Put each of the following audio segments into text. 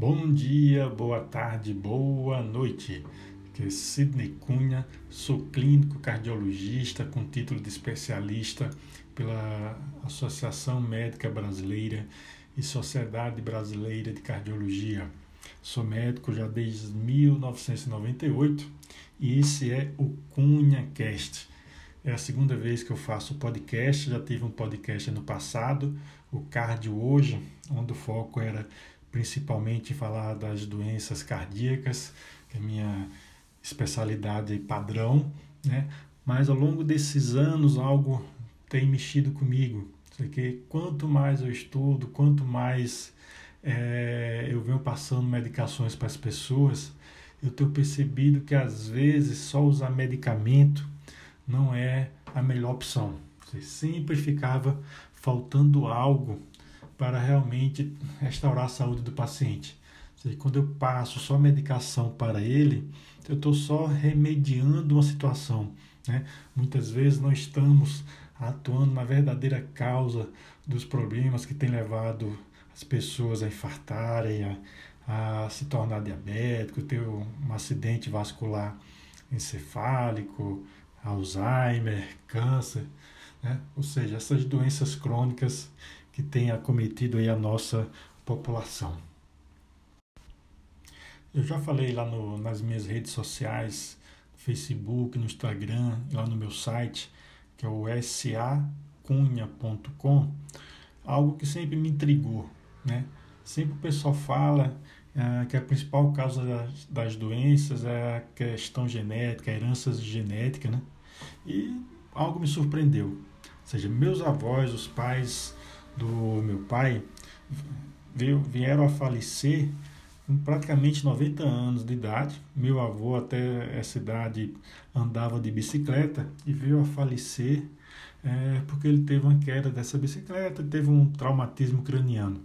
Bom dia, boa tarde, boa noite. Aqui é Sidney Cunha, sou clínico cardiologista com título de especialista pela Associação Médica Brasileira e Sociedade Brasileira de Cardiologia. Sou médico já desde 1998 e esse é o Cunha Cast. É a segunda vez que eu faço podcast, já tive um podcast no passado, o Cardio Hoje, onde o foco era principalmente falar das doenças cardíacas, que é a minha especialidade padrão, né? Mas ao longo desses anos algo tem mexido comigo. Que quanto mais eu estudo, quanto mais é, eu venho passando medicações para as pessoas, eu tenho percebido que às vezes só usar medicamento não é a melhor opção. Sempre ficava faltando algo para realmente restaurar a saúde do paciente. Quando eu passo só medicação para ele, eu estou só remediando uma situação. Né? Muitas vezes não estamos atuando na verdadeira causa dos problemas que tem levado as pessoas a infartarem, a, a se tornar diabético, ter um acidente vascular encefálico, Alzheimer, câncer, né? ou seja, essas doenças crônicas que tem acometido aí a nossa população. Eu já falei lá no, nas minhas redes sociais, no Facebook, no Instagram, lá no meu site, que é o sacunha.com, algo que sempre me intrigou, né? Sempre o pessoal fala é, que a principal causa das, das, doenças é a questão genética, a herança genética, né? E algo me surpreendeu. Ou seja, meus avós, os pais do meu pai vieram a falecer com praticamente 90 anos de idade. Meu avô até essa idade andava de bicicleta e veio a falecer é, porque ele teve uma queda dessa bicicleta, teve um traumatismo craniano.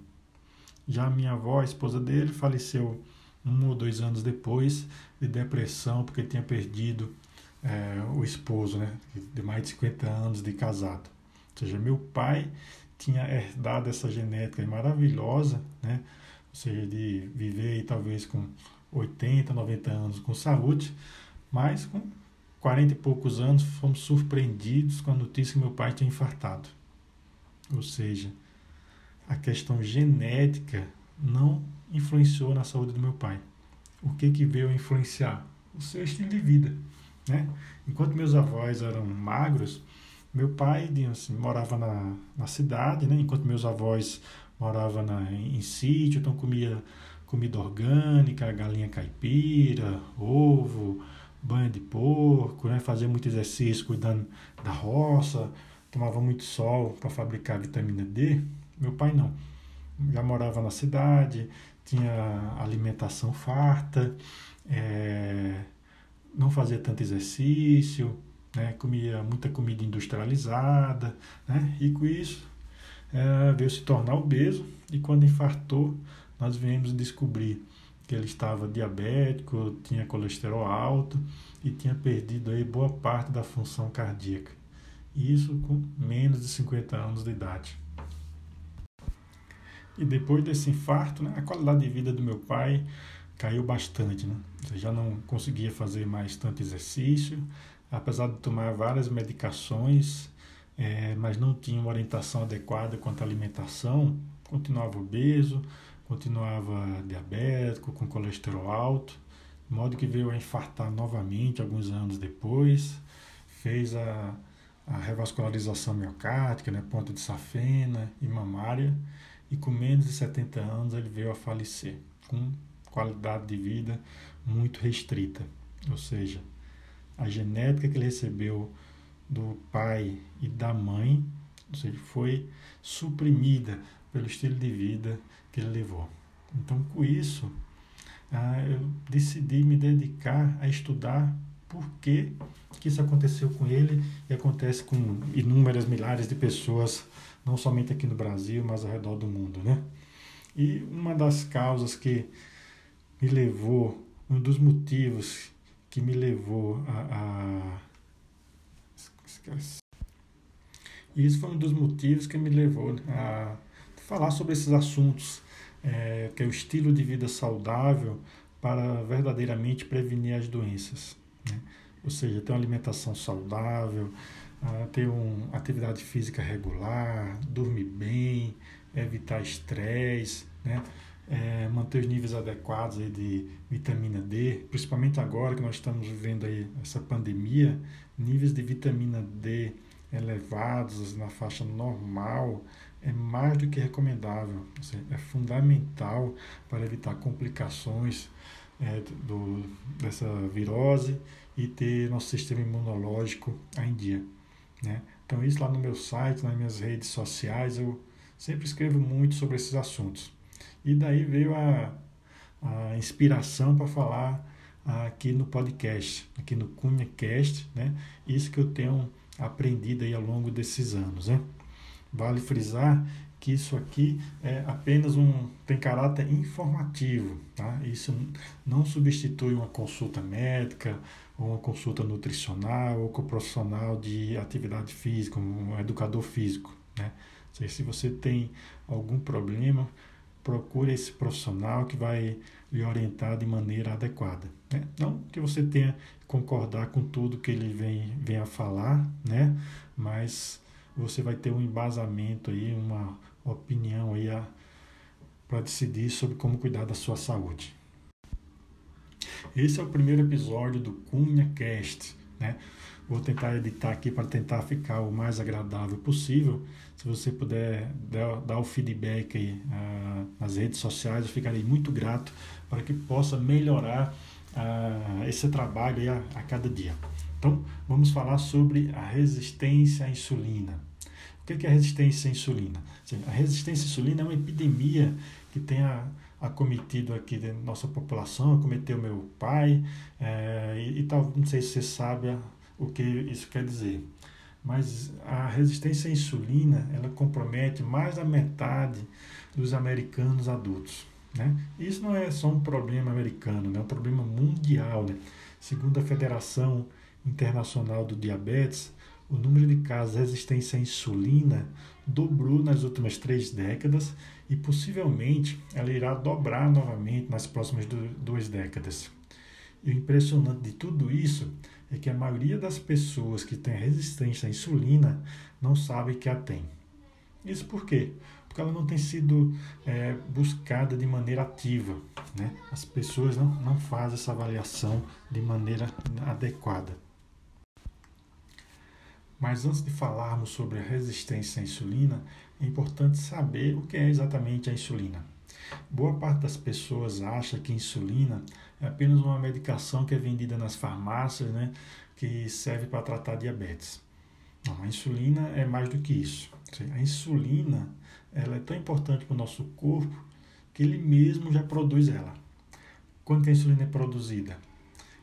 Já minha avó, a esposa dele, faleceu um ou dois anos depois de depressão porque tinha perdido é, o esposo, né, de mais de 50 anos de casado. Ou seja, meu pai tinha herdado essa genética maravilhosa, né? ou seja, de viver talvez com 80, 90 anos com saúde, mas com 40 e poucos anos fomos surpreendidos com a notícia que meu pai tinha infartado. Ou seja, a questão genética não influenciou na saúde do meu pai. O que, que veio influenciar? O seu estilo de vida. Né? Enquanto meus avós eram magros, meu pai assim, morava na, na cidade, né? enquanto meus avós moravam na, em, em sítio, então comia comida orgânica, galinha caipira, ovo, banho de porco, né? fazia muito exercício cuidando da roça, tomava muito sol para fabricar vitamina D. Meu pai não. Já morava na cidade, tinha alimentação farta, é, não fazia tanto exercício, né? comia muita comida industrializada, né? e com isso é, veio se tornar obeso, e quando infartou, nós viemos descobrir que ele estava diabético, tinha colesterol alto e tinha perdido aí boa parte da função cardíaca. Isso com menos de 50 anos de idade. E depois desse infarto, né, a qualidade de vida do meu pai caiu bastante. Né? Já não conseguia fazer mais tanto exercício, apesar de tomar várias medicações, é, mas não tinha uma orientação adequada quanto à alimentação, continuava obeso, continuava diabético, com colesterol alto, de modo que veio a infartar novamente alguns anos depois, fez a, a revascularização miocárdica, né, ponta de safena e mamária, e com menos de 70 anos ele veio a falecer, com qualidade de vida muito restrita, ou seja, a genética que ele recebeu do pai e da mãe, ou seja, foi suprimida pelo estilo de vida que ele levou. Então, com isso, ah, eu decidi me dedicar a estudar por que, que isso aconteceu com ele e acontece com inúmeras milhares de pessoas, não somente aqui no Brasil, mas ao redor do mundo, né? E uma das causas que me levou, um dos motivos que me levou a, a... E isso foi um dos motivos que me levou a falar sobre esses assuntos é, que é o estilo de vida saudável para verdadeiramente prevenir as doenças. Né? Ou seja, ter uma alimentação saudável, uh, ter uma atividade física regular, dormir bem, evitar estresse, né? É, manter os níveis adequados aí de vitamina D, principalmente agora que nós estamos vivendo aí essa pandemia, níveis de vitamina D elevados na faixa normal é mais do que recomendável, é fundamental para evitar complicações é, do, dessa virose e ter nosso sistema imunológico em dia. Né? Então, isso lá no meu site, nas minhas redes sociais, eu sempre escrevo muito sobre esses assuntos. E daí veio a, a inspiração para falar aqui no podcast, aqui no CunhaCast, né? Isso que eu tenho aprendido aí ao longo desses anos, né? Vale frisar que isso aqui é apenas um tem caráter informativo, tá? Isso não substitui uma consulta médica ou uma consulta nutricional ou com o profissional de atividade física, um educador físico, né? Se você tem algum problema, procure esse profissional que vai lhe orientar de maneira adequada. Né? Não que você tenha que concordar com tudo que ele vem, vem a falar, né? mas você vai ter um embasamento aí, uma opinião aí para decidir sobre como cuidar da sua saúde. Esse é o primeiro episódio do Cunha Cast, né? Vou tentar editar aqui para tentar ficar o mais agradável possível. Se você puder dar, dar o feedback aí uh, nas redes sociais, eu ficarei muito grato para que possa melhorar uh, esse trabalho a, a cada dia. Então, vamos falar sobre a resistência à insulina. O que é resistência à insulina? A resistência à insulina é uma epidemia que tem acometido aqui da nossa população, acometeu meu pai, é, e, e tal, não sei se você sabe o que isso quer dizer. Mas a resistência à insulina, ela compromete mais da metade dos americanos adultos. Né? Isso não é só um problema americano, né? é um problema mundial. Né? Segundo a Federação Internacional do Diabetes, o número de casos de resistência à insulina dobrou nas últimas três décadas e possivelmente ela irá dobrar novamente nas próximas duas décadas. E o impressionante de tudo isso é que a maioria das pessoas que têm resistência à insulina não sabe que a tem. Isso por quê? Porque ela não tem sido é, buscada de maneira ativa. Né? As pessoas não, não fazem essa avaliação de maneira adequada. Mas antes de falarmos sobre a resistência à insulina, é importante saber o que é exatamente a insulina. Boa parte das pessoas acha que insulina é apenas uma medicação que é vendida nas farmácias, né, que serve para tratar diabetes. Não, a insulina é mais do que isso. A insulina ela é tão importante para o nosso corpo que ele mesmo já produz ela. Quando a insulina é produzida?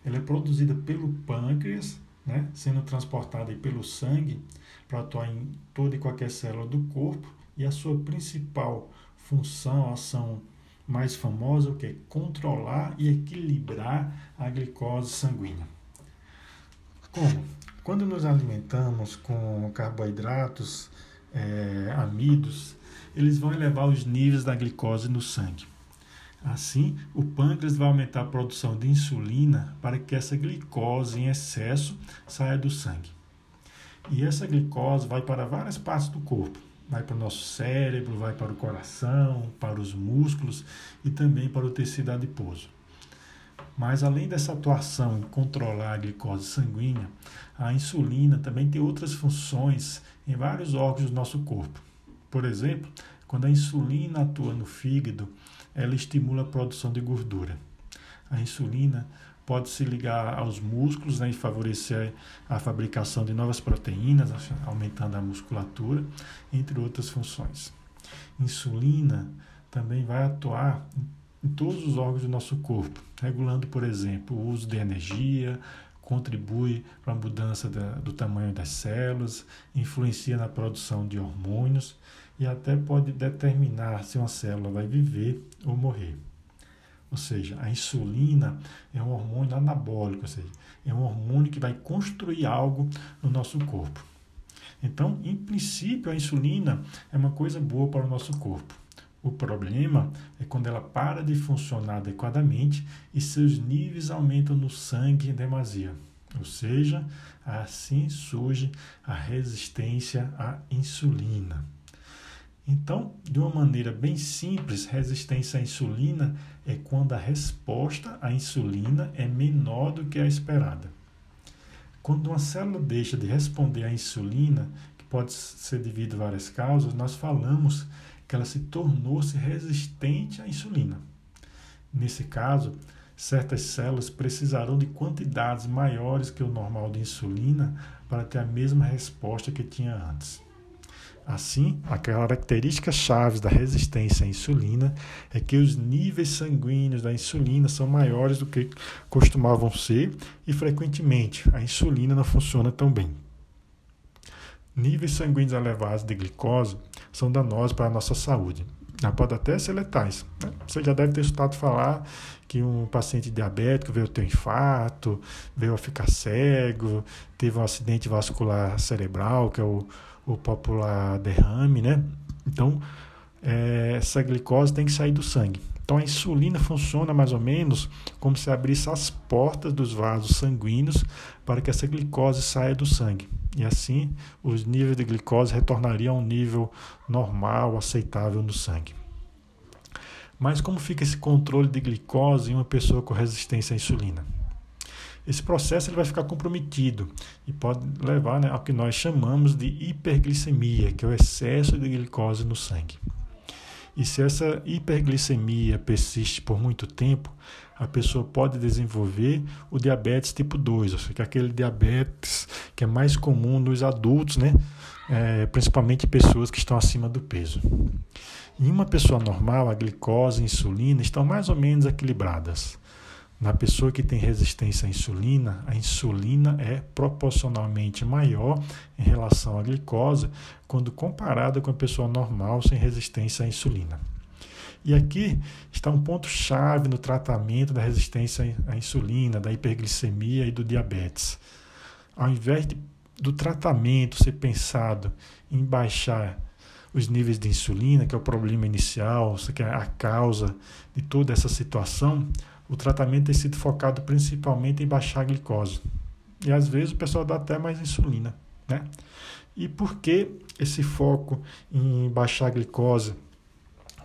Ela é produzida pelo pâncreas, né, sendo transportada pelo sangue para atuar em toda e qualquer célula do corpo e a sua principal função, ação mais famosa, o que é controlar e equilibrar a glicose sanguínea. Como? Quando nos alimentamos com carboidratos, é, amidos, eles vão elevar os níveis da glicose no sangue. Assim, o pâncreas vai aumentar a produção de insulina para que essa glicose em excesso saia do sangue. E essa glicose vai para várias partes do corpo. Vai para o nosso cérebro, vai para o coração, para os músculos e também para o tecido adiposo. Mas além dessa atuação em controlar a glicose sanguínea, a insulina também tem outras funções em vários órgãos do nosso corpo. Por exemplo, quando a insulina atua no fígado, ela estimula a produção de gordura. A insulina pode se ligar aos músculos né, e favorecer a fabricação de novas proteínas, aumentando a musculatura, entre outras funções. Insulina também vai atuar em todos os órgãos do nosso corpo, regulando, por exemplo, o uso de energia, contribui para a mudança da, do tamanho das células, influencia na produção de hormônios e até pode determinar se uma célula vai viver ou morrer. Ou seja, a insulina é um hormônio anabólico, ou seja, é um hormônio que vai construir algo no nosso corpo. Então, em princípio, a insulina é uma coisa boa para o nosso corpo. O problema é quando ela para de funcionar adequadamente e seus níveis aumentam no sangue em demasia. Ou seja, assim surge a resistência à insulina. Então, de uma maneira bem simples, resistência à insulina é quando a resposta à insulina é menor do que a esperada. Quando uma célula deixa de responder à insulina, que pode ser devido a várias causas, nós falamos que ela se tornou-se resistente à insulina. Nesse caso, certas células precisarão de quantidades maiores que o normal de insulina para ter a mesma resposta que tinha antes. Assim, a característica chave da resistência à insulina é que os níveis sanguíneos da insulina são maiores do que costumavam ser e, frequentemente, a insulina não funciona tão bem. Níveis sanguíneos elevados de glicose são danosos para a nossa saúde. Já pode até ser letais. Né? Você já deve ter escutado falar que um paciente diabético veio ter um infarto, veio a ficar cego, teve um acidente vascular cerebral, que é o, o popular derrame, né? Então, é, essa glicose tem que sair do sangue. Então, a insulina funciona mais ou menos como se abrisse as portas dos vasos sanguíneos para que essa glicose saia do sangue. E assim, os níveis de glicose retornariam a um nível normal, aceitável no sangue. Mas como fica esse controle de glicose em uma pessoa com resistência à insulina? Esse processo ele vai ficar comprometido e pode levar né, ao que nós chamamos de hiperglicemia, que é o excesso de glicose no sangue. E se essa hiperglicemia persiste por muito tempo, a pessoa pode desenvolver o diabetes tipo 2, ou seja, é aquele diabetes que é mais comum nos adultos, né? É, principalmente pessoas que estão acima do peso. Em uma pessoa normal, a glicose e a insulina estão mais ou menos equilibradas. Na pessoa que tem resistência à insulina, a insulina é proporcionalmente maior em relação à glicose quando comparada com a pessoa normal sem resistência à insulina. E aqui está um ponto chave no tratamento da resistência à insulina, da hiperglicemia e do diabetes. Ao invés de, do tratamento ser pensado em baixar os níveis de insulina, que é o problema inicial, que é a causa de toda essa situação, o tratamento tem sido focado principalmente em baixar a glicose. E às vezes o pessoal dá até mais insulina, né? E por que esse foco em baixar a glicose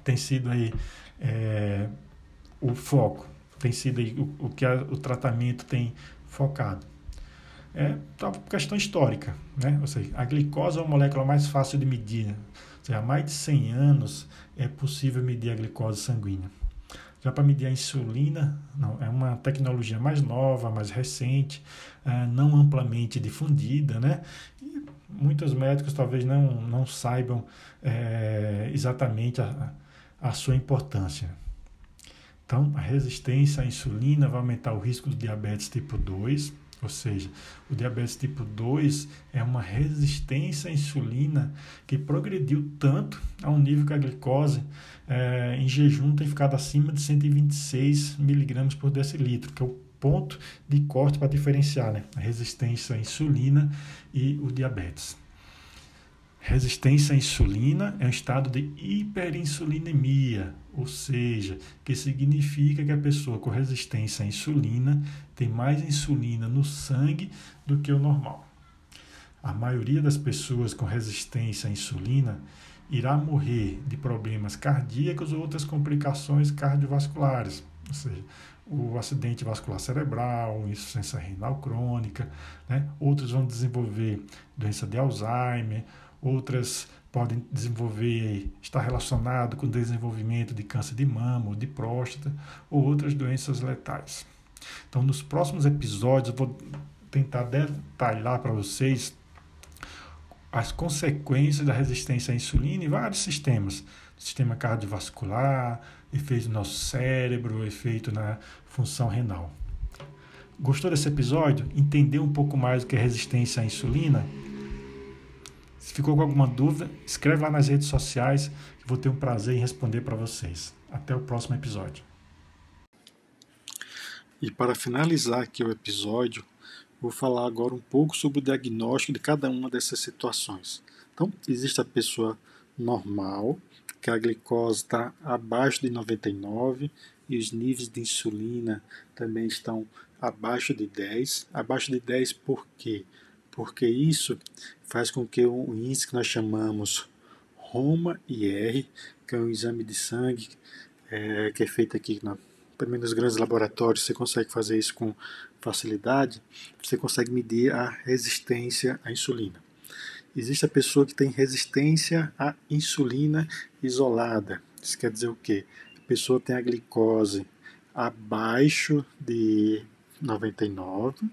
tem sido aí é, o foco, tem sido aí o, o que a, o tratamento tem focado? É uma questão histórica, né? Ou seja, a glicose é uma molécula mais fácil de medir. Né? Ou seja, há mais de 100 anos é possível medir a glicose sanguínea. Já para medir a insulina, não, é uma tecnologia mais nova, mais recente, é, não amplamente difundida, né? E muitos médicos talvez não, não saibam é, exatamente a, a sua importância. Então, a resistência à insulina vai aumentar o risco do diabetes tipo 2, ou seja, o diabetes tipo 2 é uma resistência à insulina que progrediu tanto a um nível que a glicose é, em jejum tem ficado acima de 126 miligramas por decilitro, que é o ponto de corte para diferenciar né, a resistência à insulina e o diabetes. Resistência à insulina é um estado de hiperinsulinemia, ou seja, que significa que a pessoa com resistência à insulina tem mais insulina no sangue do que o normal. A maioria das pessoas com resistência à insulina irá morrer de problemas cardíacos ou outras complicações cardiovasculares, ou seja, o acidente vascular cerebral, insuficiência renal crônica, né? outros vão desenvolver doença de Alzheimer, outras podem desenvolver, estar relacionado com o desenvolvimento de câncer de mama ou de próstata ou outras doenças letais. Então, nos próximos episódios, eu vou tentar detalhar para vocês as consequências da resistência à insulina em vários sistemas. Sistema cardiovascular, efeito no nosso cérebro, efeito na função renal. Gostou desse episódio? Entendeu um pouco mais o que é resistência à insulina? Se ficou com alguma dúvida, escreve lá nas redes sociais que vou ter um prazer em responder para vocês. Até o próximo episódio. E para finalizar aqui o episódio, vou falar agora um pouco sobre o diagnóstico de cada uma dessas situações. Então, existe a pessoa normal, que a glicose está abaixo de 99 e os níveis de insulina também estão abaixo de 10. Abaixo de 10 por quê? Porque isso faz com que o índice que nós chamamos Roma-IR, que é um exame de sangue é, que é feito aqui na, também nos grandes laboratórios, você consegue fazer isso com facilidade, você consegue medir a resistência à insulina. Existe a pessoa que tem resistência à insulina isolada. Isso quer dizer o quê? A pessoa tem a glicose abaixo de 99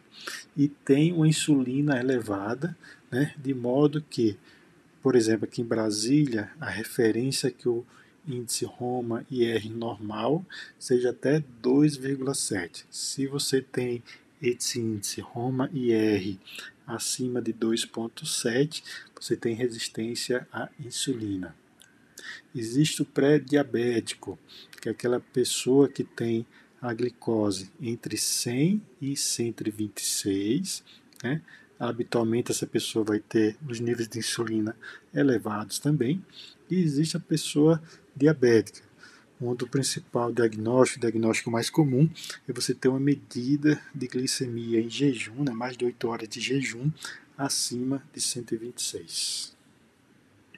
e tem uma insulina elevada, né, de modo que, por exemplo, aqui em Brasília, a referência que o índice Roma IR normal seja até 2,7. Se você tem esse índice Roma IR acima de 2,7, você tem resistência à insulina. Existe o pré-diabético, que é aquela pessoa que tem a glicose entre 100 e 126, né? Habitualmente essa pessoa vai ter os níveis de insulina elevados também. E existe a pessoa diabética, onde o principal diagnóstico, o diagnóstico mais comum, é você ter uma medida de glicemia em jejum, né, mais de 8 horas de jejum, acima de 126.